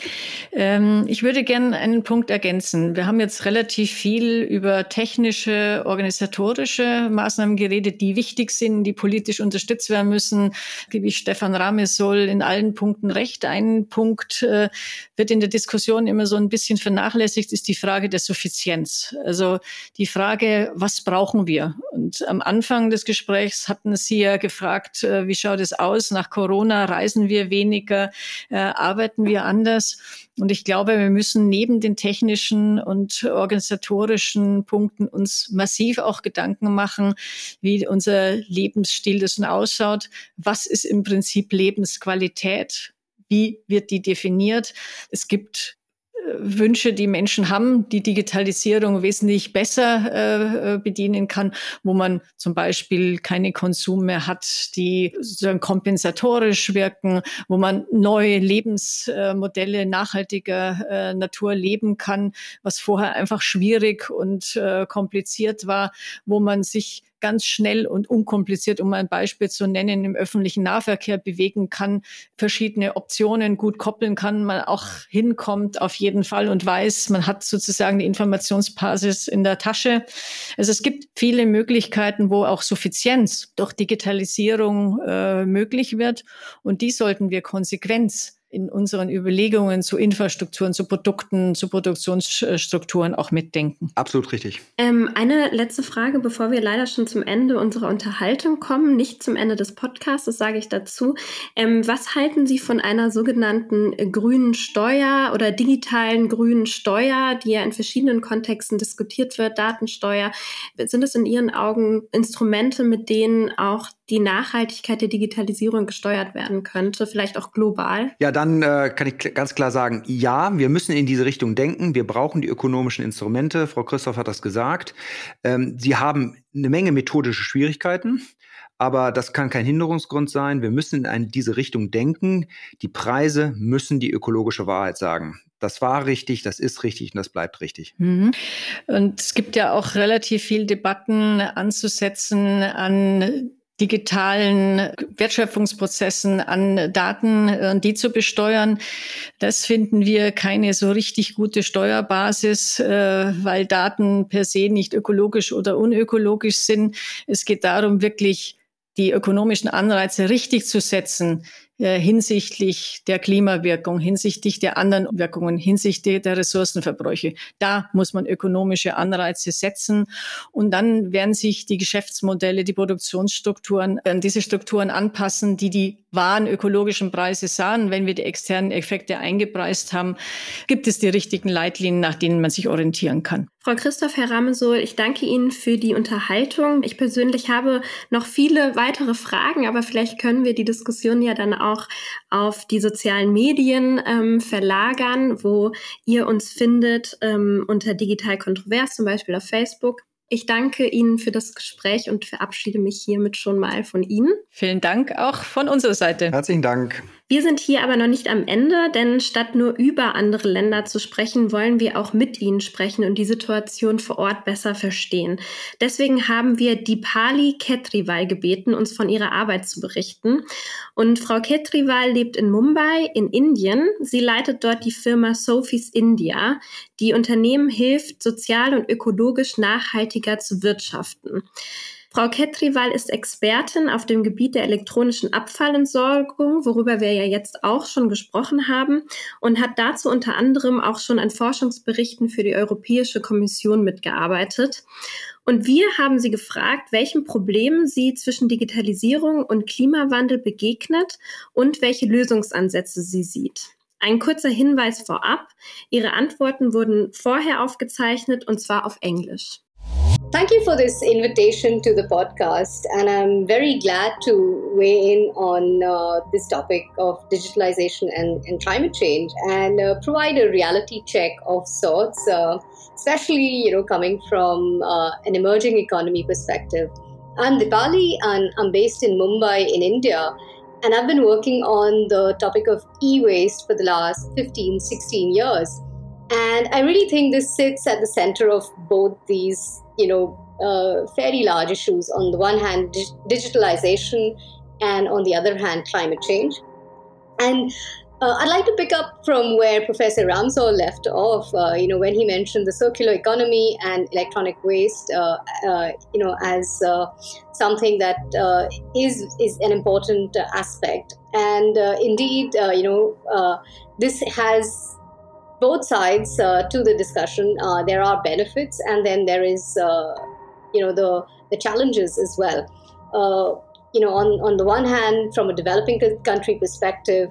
Ähm, ich würde gerne einen Punkt ergänzen. Wir haben jetzt relativ viel über technische, organisatorische Maßnahmen geredet, die wichtig sind, die politisch unterstützt werden müssen. Gebe ich Stefan Rames soll in allen Punkten recht. Ein Punkt äh, wird in der Diskussion immer so ein bisschen vernachlässigt, ist die Frage der Suffizienz. Also die Frage, was brauchen wir? Und am Anfang des Gesprächs hatten Sie ja gefragt, äh, wie schaut es aus? Nach Corona reisen wir weniger, äh, arbeiten wir wir anders. Und ich glaube, wir müssen neben den technischen und organisatorischen Punkten uns massiv auch Gedanken machen, wie unser Lebensstil das ausschaut. Was ist im Prinzip Lebensqualität? Wie wird die definiert? Es gibt Wünsche, die Menschen haben, die Digitalisierung wesentlich besser äh, äh, bedienen kann, wo man zum Beispiel keine Konsum mehr hat, die sozusagen kompensatorisch wirken, wo man neue Lebensmodelle nachhaltiger äh, Natur leben kann, was vorher einfach schwierig und äh, kompliziert war, wo man sich ganz schnell und unkompliziert, um ein Beispiel zu nennen, im öffentlichen Nahverkehr bewegen kann, verschiedene Optionen gut koppeln kann, man auch hinkommt auf jeden Fall und weiß, man hat sozusagen die Informationsbasis in der Tasche. Also es gibt viele Möglichkeiten, wo auch Suffizienz durch Digitalisierung äh, möglich wird und die sollten wir konsequent in unseren Überlegungen zu Infrastrukturen, zu Produkten, zu Produktionsstrukturen auch mitdenken. Absolut richtig. Ähm, eine letzte Frage, bevor wir leider schon zum Ende unserer Unterhaltung kommen, nicht zum Ende des Podcasts, das sage ich dazu. Ähm, was halten Sie von einer sogenannten grünen Steuer oder digitalen grünen Steuer, die ja in verschiedenen Kontexten diskutiert wird, Datensteuer? Sind es in Ihren Augen Instrumente, mit denen auch die Nachhaltigkeit der Digitalisierung gesteuert werden könnte, vielleicht auch global? Ja, dann äh, kann ich ganz klar sagen, ja, wir müssen in diese Richtung denken. Wir brauchen die ökonomischen Instrumente. Frau Christoph hat das gesagt. Ähm, sie haben eine Menge methodische Schwierigkeiten. Aber das kann kein Hinderungsgrund sein. Wir müssen in diese Richtung denken. Die Preise müssen die ökologische Wahrheit sagen. Das war richtig, das ist richtig und das bleibt richtig. Mhm. Und es gibt ja auch relativ viel Debatten anzusetzen an digitalen Wertschöpfungsprozessen an Daten, äh, die zu besteuern. Das finden wir keine so richtig gute Steuerbasis, äh, weil Daten per se nicht ökologisch oder unökologisch sind. Es geht darum, wirklich die ökonomischen Anreize richtig zu setzen, hinsichtlich der Klimawirkung, hinsichtlich der anderen Wirkungen, hinsichtlich der Ressourcenverbräuche. Da muss man ökonomische Anreize setzen und dann werden sich die Geschäftsmodelle, die Produktionsstrukturen an diese Strukturen anpassen, die die wahren ökologischen Preise sahen. Wenn wir die externen Effekte eingepreist haben, gibt es die richtigen Leitlinien, nach denen man sich orientieren kann. Frau Christoph, Herr Ramesol, ich danke Ihnen für die Unterhaltung. Ich persönlich habe noch viele weitere Fragen, aber vielleicht können wir die Diskussion ja dann auf die sozialen Medien ähm, verlagern, wo ihr uns findet ähm, unter Digital Kontrovers, zum Beispiel auf Facebook. Ich danke Ihnen für das Gespräch und verabschiede mich hiermit schon mal von Ihnen. Vielen Dank auch von unserer Seite. Herzlichen Dank. Wir sind hier aber noch nicht am Ende, denn statt nur über andere Länder zu sprechen, wollen wir auch mit ihnen sprechen und die Situation vor Ort besser verstehen. Deswegen haben wir Dipali Ketriwal gebeten, uns von ihrer Arbeit zu berichten. Und Frau Ketriwal lebt in Mumbai in Indien. Sie leitet dort die Firma Sophie's India, die Unternehmen hilft, sozial und ökologisch nachhaltiger zu wirtschaften. Frau Ketrival ist Expertin auf dem Gebiet der elektronischen Abfallentsorgung, worüber wir ja jetzt auch schon gesprochen haben, und hat dazu unter anderem auch schon an Forschungsberichten für die Europäische Kommission mitgearbeitet. Und wir haben sie gefragt, welchen Problemen sie zwischen Digitalisierung und Klimawandel begegnet und welche Lösungsansätze sie sieht. Ein kurzer Hinweis vorab. Ihre Antworten wurden vorher aufgezeichnet und zwar auf Englisch. Thank you for this invitation to the podcast, and I'm very glad to weigh in on uh, this topic of digitalization and, and climate change and uh, provide a reality check of sorts, uh, especially you know coming from uh, an emerging economy perspective. I'm Dipali, and I'm based in Mumbai in India, and I've been working on the topic of e-waste for the last 15, 16 years. And I really think this sits at the center of both these you know, uh, fairly large issues. On the one hand, dig- digitalization, and on the other hand, climate change. And uh, I'd like to pick up from where Professor Ramsor left off. Uh, you know, when he mentioned the circular economy and electronic waste, uh, uh you know, as uh, something that uh, is is an important aspect. And indeed, you know, this has both sides uh, to the discussion. Uh, there are benefits, and then there is, uh, you know, the the challenges as well. Uh, you know, on on the one hand, from a developing country perspective,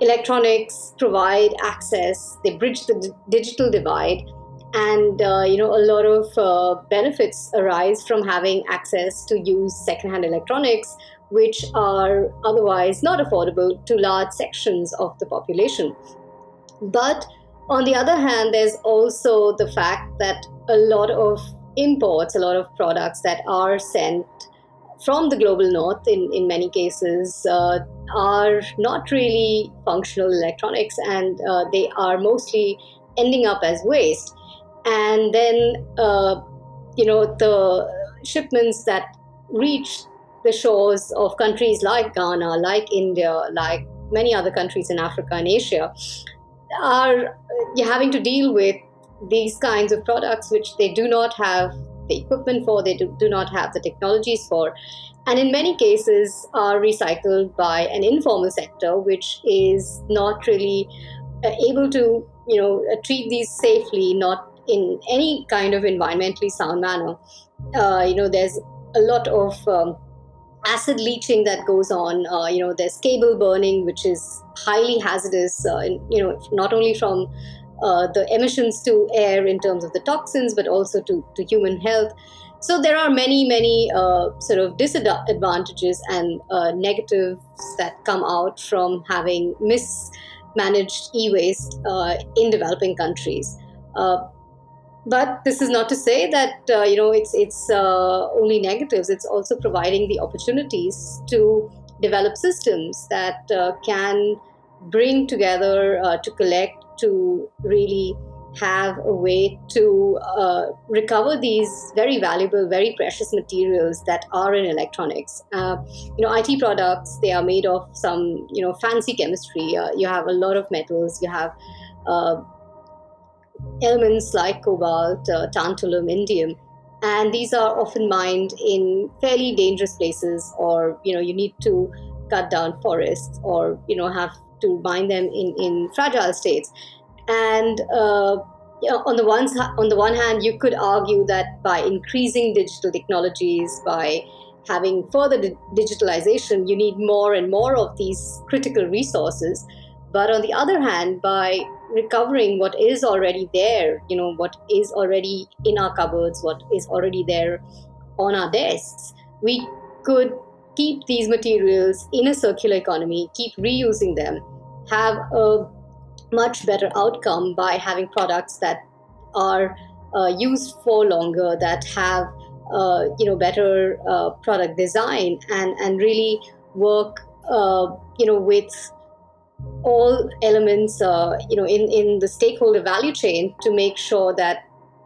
electronics provide access. They bridge the d- digital divide, and uh, you know, a lot of uh, benefits arise from having access to use secondhand electronics which are otherwise not affordable to large sections of the population. But on the other hand, there's also the fact that a lot of imports, a lot of products that are sent from the global north in, in many cases uh, are not really functional electronics and uh, they are mostly ending up as waste. And then, uh, you know, the shipments that reach the shores of countries like Ghana, like India, like many other countries in Africa and Asia, are having to deal with these kinds of products which they do not have the equipment for, they do, do not have the technologies for, and in many cases are recycled by an informal sector which is not really uh, able to you know uh, treat these safely, not in any kind of environmentally sound manner. Uh, you know, there's a lot of um, acid leaching that goes on. Uh, you know, there's cable burning, which is highly hazardous. Uh, you know, not only from uh, the emissions to air in terms of the toxins, but also to, to human health. So there are many, many uh, sort of disadvantages and uh, negatives that come out from having mismanaged e-waste uh, in developing countries. Uh, but this is not to say that uh, you know it's it's uh, only negatives. It's also providing the opportunities to develop systems that uh, can bring together uh, to collect to really have a way to uh, recover these very valuable, very precious materials that are in electronics. Uh, you know, IT products they are made of some you know fancy chemistry. you have a lot of metals. You have elements like cobalt, uh, tantalum, indium, and these are often mined in fairly dangerous places, or you know you need to cut down forests, or you know have to mine them in, in fragile states. And uh, you know, on the one on the one hand, you could argue that by increasing digital technologies, by having further di- digitalization, you need more and more of these critical resources. But on the other hand, by recovering what is already there, you know, what is already in our cupboards, what is already there on our desks, we could keep these materials in a circular economy, keep reusing them, have a much better outcome by having products that are uh, used for longer, that have uh, you know better uh, product design, and and really work uh, you know with all elements, uh, you know, in, in the stakeholder value chain to make sure that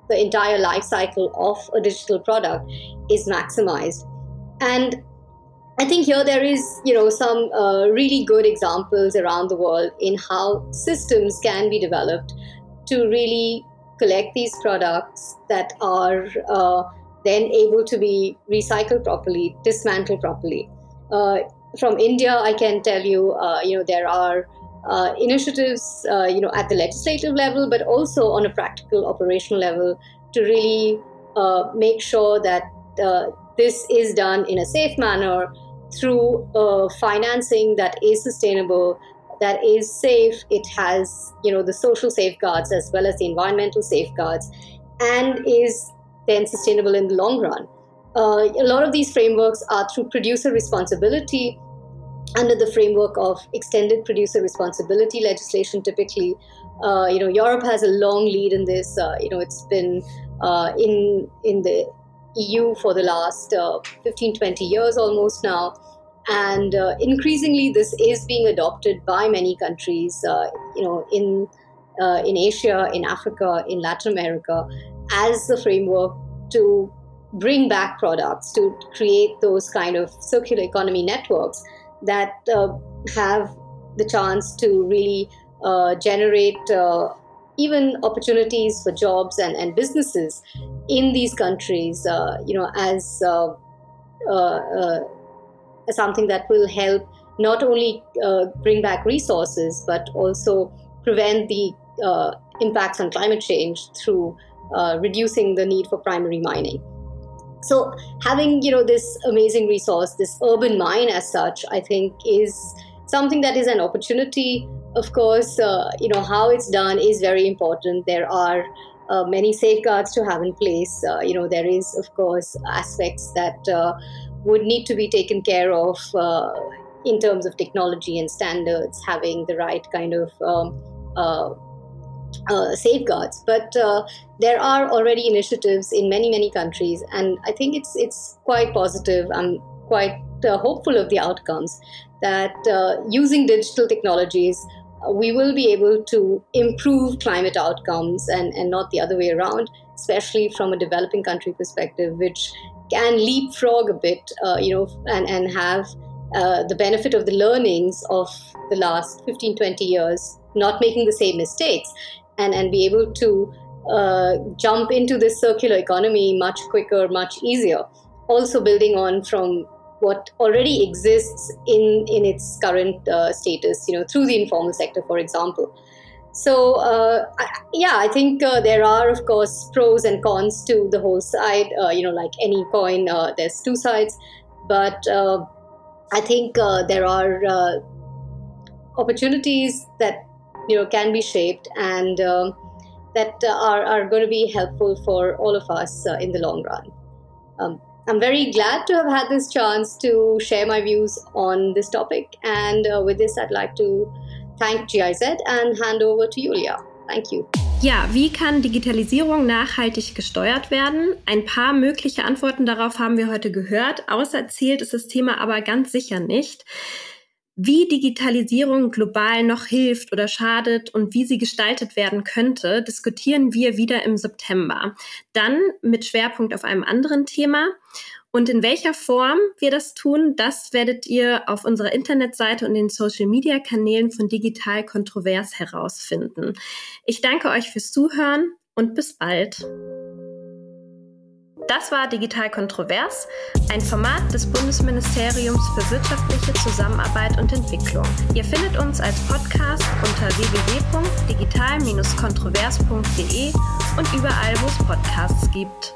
the entire life cycle of a digital product is maximized. And I think here there is, you know, some uh, really good examples around the world in how systems can be developed to really collect these products that are uh, then able to be recycled properly, dismantled properly. Uh, from India, I can tell you, uh, you know, there are uh, initiatives, uh, you know, at the legislative level, but also on a practical, operational level, to really uh, make sure that uh, this is done in a safe manner through uh, financing that is sustainable, that is safe. It has, you know, the social safeguards as well as the environmental safeguards, and is then sustainable in the long run. Uh, a lot of these frameworks are through producer responsibility. Under the framework of extended producer responsibility legislation typically uh, you know europe has a long lead in this. Uh, you know it's been uh, in in the eu for the last uh, 15 20 years almost now. And increasingly this is being adopted by many countries you know in in asia in africa in latin america as the framework to bring back products to create those kind of circular economy networks that uh, have the chance to really uh, generate uh, even opportunities for jobs and, and businesses in these countries, uh, you know, as uh, uh, something that will help not only bring back resources but also prevent the impacts on climate change through reducing the need for primary mining so having you know this amazing resource this urban mine as such i think is something that is an opportunity. Of course uh, you know how it's done is very important. There are uh, many safeguards to have in place. Uh, you know there is of course aspects that uh, would need to be taken care of uh, in terms of technology and standards having the right kind of um, uh, safeguards. But uh, there are already initiatives in many many countries, and I think it's it's quite positive. I'm quite uh, hopeful of the outcomes that uh, using digital technologies. We will be able to improve climate outcomes and, and not the other way around, especially from a developing country perspective, which can leapfrog a bit, uh, you know, and, and have uh, the benefit of the learnings of the last 15, 20 years, not making the same mistakes, and, and be able to uh, jump into this circular economy much quicker, much easier. Also, building on from what already exists in, in its current uh, status, you know, through the informal sector, for example. So, uh, I, yeah, I think uh, there are, of course, pros and cons to the whole side. Uh, you know, like any coin, uh, there's two sides. But I think there are opportunities that, you know, can be shaped and um, that are, are going to be helpful for all of us in the long run. Um, I'm very glad to have had this chance to share my views on this topic. And with this, I'd like to thank GIZ and hand over to Julia. Thank you. Ja, wie kann Digitalisierung nachhaltig gesteuert werden? Ein paar mögliche Antworten darauf haben wir heute gehört. Auserzählt ist das Thema aber ganz sicher nicht. Wie Digitalisierung global noch hilft oder schadet und wie sie gestaltet werden könnte, diskutieren wir wieder im September. Dann mit Schwerpunkt auf einem anderen Thema. Und in welcher Form wir das tun, das werdet ihr auf unserer Internetseite und den Social-Media-Kanälen von Digital Kontrovers herausfinden. Ich danke euch fürs Zuhören und bis bald. Das war Digital Kontrovers, ein Format des Bundesministeriums für wirtschaftliche Zusammenarbeit und Entwicklung. Ihr findet uns als Podcast unter www.digital-kontrovers.de und überall, wo es Podcasts gibt.